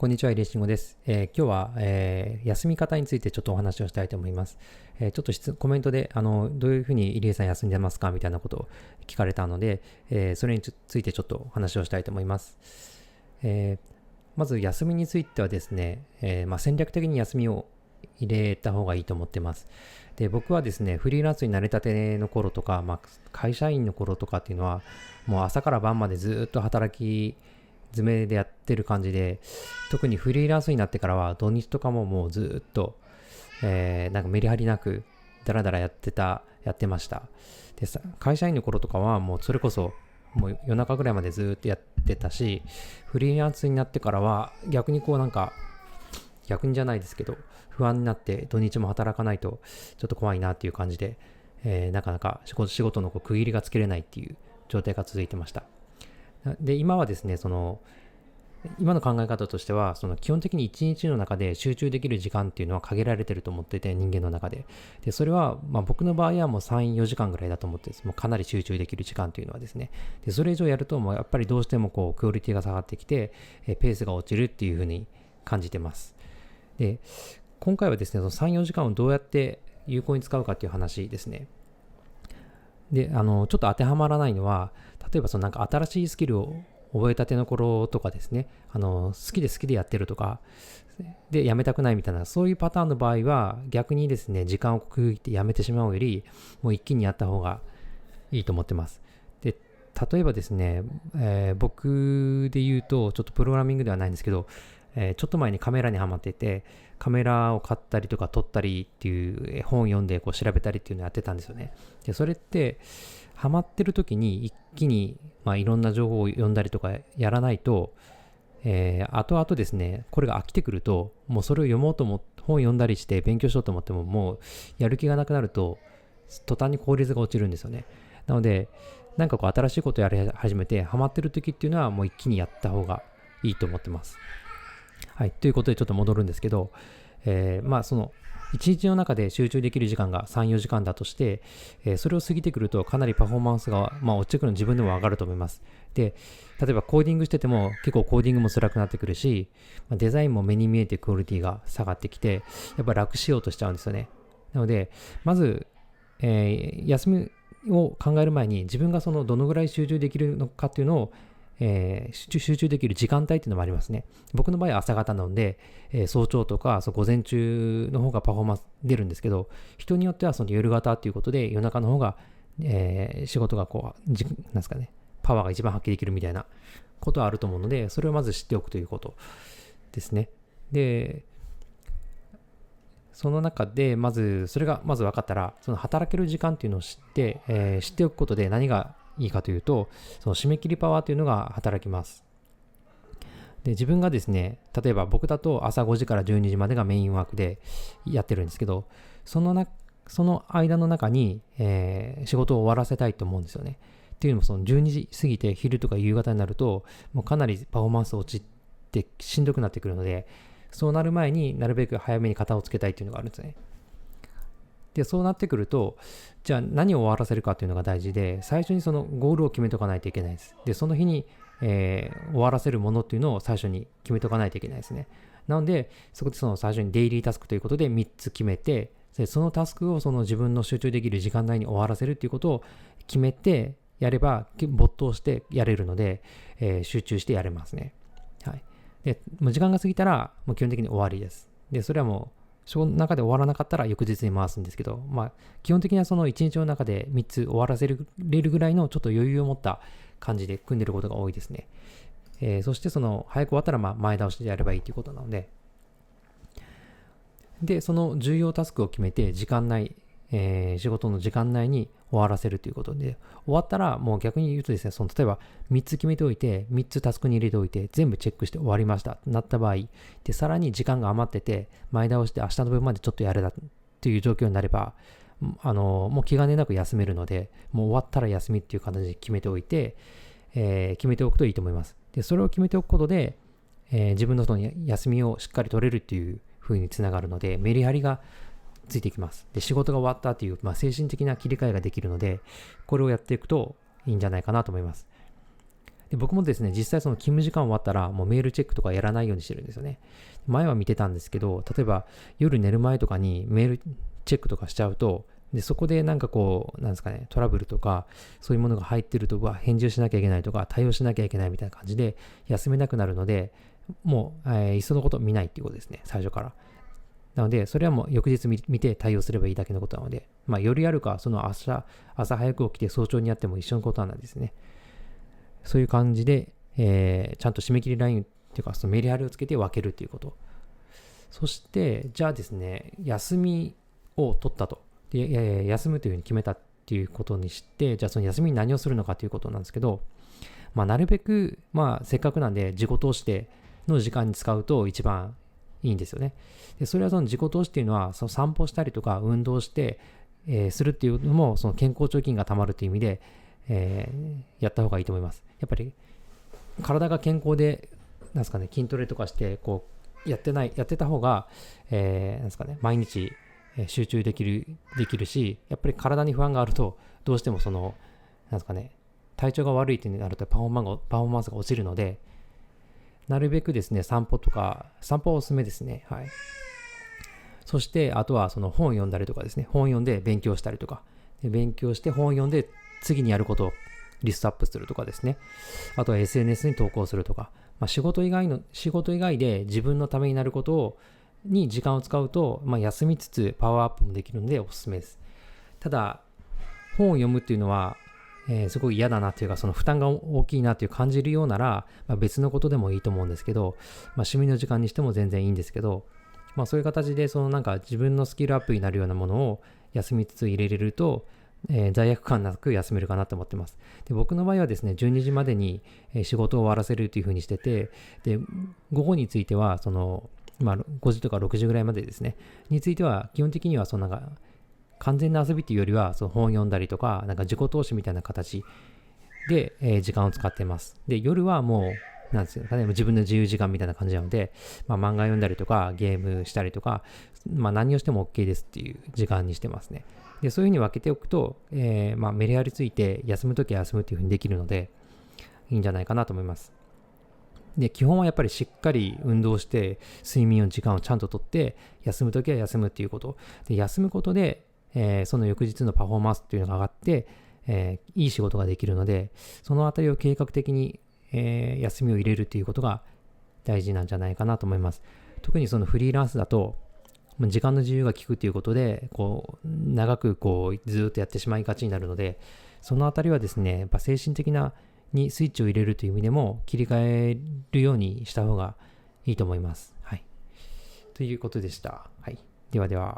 こんにちは、イレシンゴです。えー、今日は、えー、休み方についてちょっとお話をしたいと思います。えー、ちょっと質コメントで、あの、どういうふうに入江さん休んでますか？みたいなことを聞かれたので、えそれについてちょっとお話をしたいと思います。えまず、休みについてはですね、えまあ、戦略的に休みを入れた方がいいと思ってます。で、僕はですね、フリーランスになれたての頃とか、まあ、会社員の頃とかっていうのは、もう朝から晩までずっと働き、詰めでやってる感じで、特にフリーランスになってからは土日とかももうずっと、えー、なんかメリハリなくダラダラやってた、やってました。でさ、会社員の頃とかはもうそれこそもう夜中ぐらいまでずっとやってたし、フリーランスになってからは逆にこうなんか、逆にじゃないですけど、不安になって土日も働かないとちょっと怖いなっていう感じで、えー、なかなか仕事のこう区切りがつけれないっていう状態が続いてました。で、今はですね、その、今の考え方としては、その基本的に一日の中で集中できる時間っていうのは限られてると思ってて、人間の中で。で、それは、まあ僕の場合はもう3、4時間ぐらいだと思ってもうかなり集中できる時間っていうのはですね。で、それ以上やると、もうやっぱりどうしてもこう、クオリティが下がってきて、えペースが落ちるっていうふうに感じてます。で、今回はですね、その3、4時間をどうやって有効に使うかっていう話ですね。で、あの、ちょっと当てはまらないのは、例えばそのなんか新しいスキルを覚えたての頃とかですね、あの、好きで好きでやってるとか、で、やめたくないみたいな、そういうパターンの場合は、逆にですね、時間を区切ってやめてしまうより、もう一気にやった方がいいと思ってます。で、例えばですね、えー、僕で言うと、ちょっとプログラミングではないんですけど、えー、ちょっと前にカメラにはまってて、カメラを買ったりとか撮ったりっていう本を読んでこう調べたりっていうのをやってたんですよね。で、それって、ハマってる時に一気に、まあ、いろんな情報を読んだりとかやらないと、えー、後々ですね、これが飽きてくると、もうそれを読もうと思って、本読んだりして勉強しようと思っても、もうやる気がなくなると、途端に効率が落ちるんですよね。なので、なんかこう新しいことやり始めて、ハマってる時っていうのはもう一気にやった方がいいと思ってます。はい。ということでちょっと戻るんですけど、えー、まあその1日の中で集中できる時間が3、4時間だとして、えー、それを過ぎてくるとかなりパフォーマンスが、まあ、落ちてくるの自分でも上がると思います。で、例えばコーディングしてても結構コーディングも辛くなってくるし、まあ、デザインも目に見えてクオリティが下がってきて、やっぱ楽しようとしちゃうんですよね。なので、まず、えー、休みを考える前に自分がそのどのぐらい集中できるのかっていうのをえー、集中できる時間帯っていうのもありますね。僕の場合は朝方なので、えー、早朝とかそう午前中の方がパフォーマンス出るんですけど、人によってはその夜型っていうことで夜中の方が、えー、仕事がこう、じなんすかね、パワーが一番発揮できるみたいなことはあると思うので、それをまず知っておくということですね。で、その中で、まず、それがまず分かったら、その働ける時間っていうのを知って、えー、知っておくことで何がいいかというと、その締め切りパワーというのが働きます。で、自分がですね、例えば僕だと朝5時から12時までがメインワークでやってるんですけど、そのな、その間の中に、えー、仕事を終わらせたいと思うんですよね。っていうのもその12時過ぎて昼とか夕方になると、もうかなりパフォーマンス落ちてしんどくなってくるので、そうなる前になるべく早めに型をつけたいっていうのがあるんですね。で、そうなってくると、じゃあ何を終わらせるかっていうのが大事で、最初にそのゴールを決めとかないといけないです。で、その日に、えー、終わらせるものっていうのを最初に決めとかないといけないですね。なので、そこでその最初にデイリータスクということで3つ決めて、でそのタスクをその自分の集中できる時間内に終わらせるっていうことを決めてやれば、没頭してやれるので、えー、集中してやれますね。はい。で、もう時間が過ぎたら、もう基本的に終わりです。で、それはもうその中で終わらなかったら翌日に回すんですけど、まあ、基本的にはその1日の中で3つ終わらせれるぐらいのちょっと余裕を持った感じで組んでることが多いですね。えー、そしてその早く終わったらま前倒しでやればいいということなので、で、その重要タスクを決めて時間内、えー、仕事の時間内に終わらせるということで、終わったらもう逆に言うとですね、その例えば3つ決めておいて、3つタスクに入れておいて、全部チェックして終わりましたとなった場合、で、さらに時間が余ってて、前倒して明日の分までちょっとやれだっていう状況になれば、あの、もう気兼ねなく休めるので、もう終わったら休みっていう形で決めておいて、えー、決めておくといいと思います。で、それを決めておくことで、えー、自分のその休みをしっかり取れるっていう風につながるので、メリハリがついてきます。で、仕事が終わったという、まあ、精神的な切り替えができるので、これをやっていくといいんじゃないかなと思います。で僕もですね、実際その勤務時間終わったら、もうメールチェックとかやらないようにしてるんですよね。前は見てたんですけど、例えば夜寝る前とかにメールチェックとかしちゃうと、で、そこでなんかこう、なんですかね、トラブルとか、そういうものが入ってると、は返事をしなきゃいけないとか、対応しなきゃいけないみたいな感じで、休めなくなるので、もう、えー、いっそのこと見ないっていうことですね、最初から。なので、それはもう翌日見て対応すればいいだけのことなので、まあ、夜やるか、その朝、朝早く起きて早朝にやっても一緒のことなんですね。そういう感じで、えー、ちゃんと締め切りラインっていうか、そのメリハリをつけて分けるっていうこと。そして、じゃあですね、休みを取ったと。で、休むというふうに決めたっていうことにして、じゃあその休みに何をするのかということなんですけど、まあ、なるべく、まあ、せっかくなんで自己投資での時間に使うと一番いいんですよね。で、それはその自己投資っていうのは、その散歩したりとか運動して、えー、するっていうのも、その健康貯金がたまるという意味で、えー、やった方がいいと思います。やっぱり、体が健康で、なんですかね、筋トレとかして、こう、やってない、やってた方が、えー、なんですかね、毎日、集中できる、できるし、やっぱり体に不安があると、どうしてもその、なんですかね、体調が悪いってなるとパフォーマンパフォーマンスが落ちるので、なるべくですね、散歩とか、散歩はおすすめですね。はい。そして、あとはその本を読んだりとかですね、本読んで勉強したりとか、で勉強して本を読んで次にやることをリストアップするとかですね。あとは SNS に投稿するとか、まあ、仕事以外の、仕事以外で自分のためになることをに時間を使うと、まあ、休みつつパワーアップもできるのでおすすめです。ただ、本を読むっていうのは、えー、すごい嫌だなっていうか、その負担が大きいなっていう感じるようなら、まあ、別のことでもいいと思うんですけど、まあ、趣味の時間にしても全然いいんですけど、まあ、そういう形で、そのなんか自分のスキルアップになるようなものを休みつつ入れれると、えー、罪悪感なく休めるかなと思ってます。で僕の場合はですね、12時までに仕事を終わらせるというふうにしてて、で、午後については、その、まあ、5時とか6時ぐらいまでですね、については、基本的には、そのなんか、完全な遊びっていうよりは、その本読んだりとか、なんか自己投資みたいな形で、えー、時間を使ってます。で、夜はもう、なんですかね、自分の自由時間みたいな感じなので、まあ、漫画読んだりとか、ゲームしたりとか、まあ、何をしても OK ですっていう時間にしてますね。で、そういうふうに分けておくと、えー、まあ、メリハリついて、休むときは休むっていうふうにできるので、いいんじゃないかなと思います。で、基本はやっぱりしっかり運動して、睡眠の時間をちゃんととって、休むときは休むっていうこと。で、休むことで、えー、その翌日のパフォーマンスっていうのが上がって、えー、いい仕事ができるので、そのあたりを計画的に、えー、休みを入れるっていうことが大事なんじゃないかなと思います。特にそのフリーランスだと、時間の自由が利くっていうことで、こう、長くこう、ずっとやってしまいがちになるので、そのあたりはですね、やっぱ精神的なにスイッチを入れるという意味でも切り替えるようにした方がいいと思います。はい。ということでした。はい。ではでは。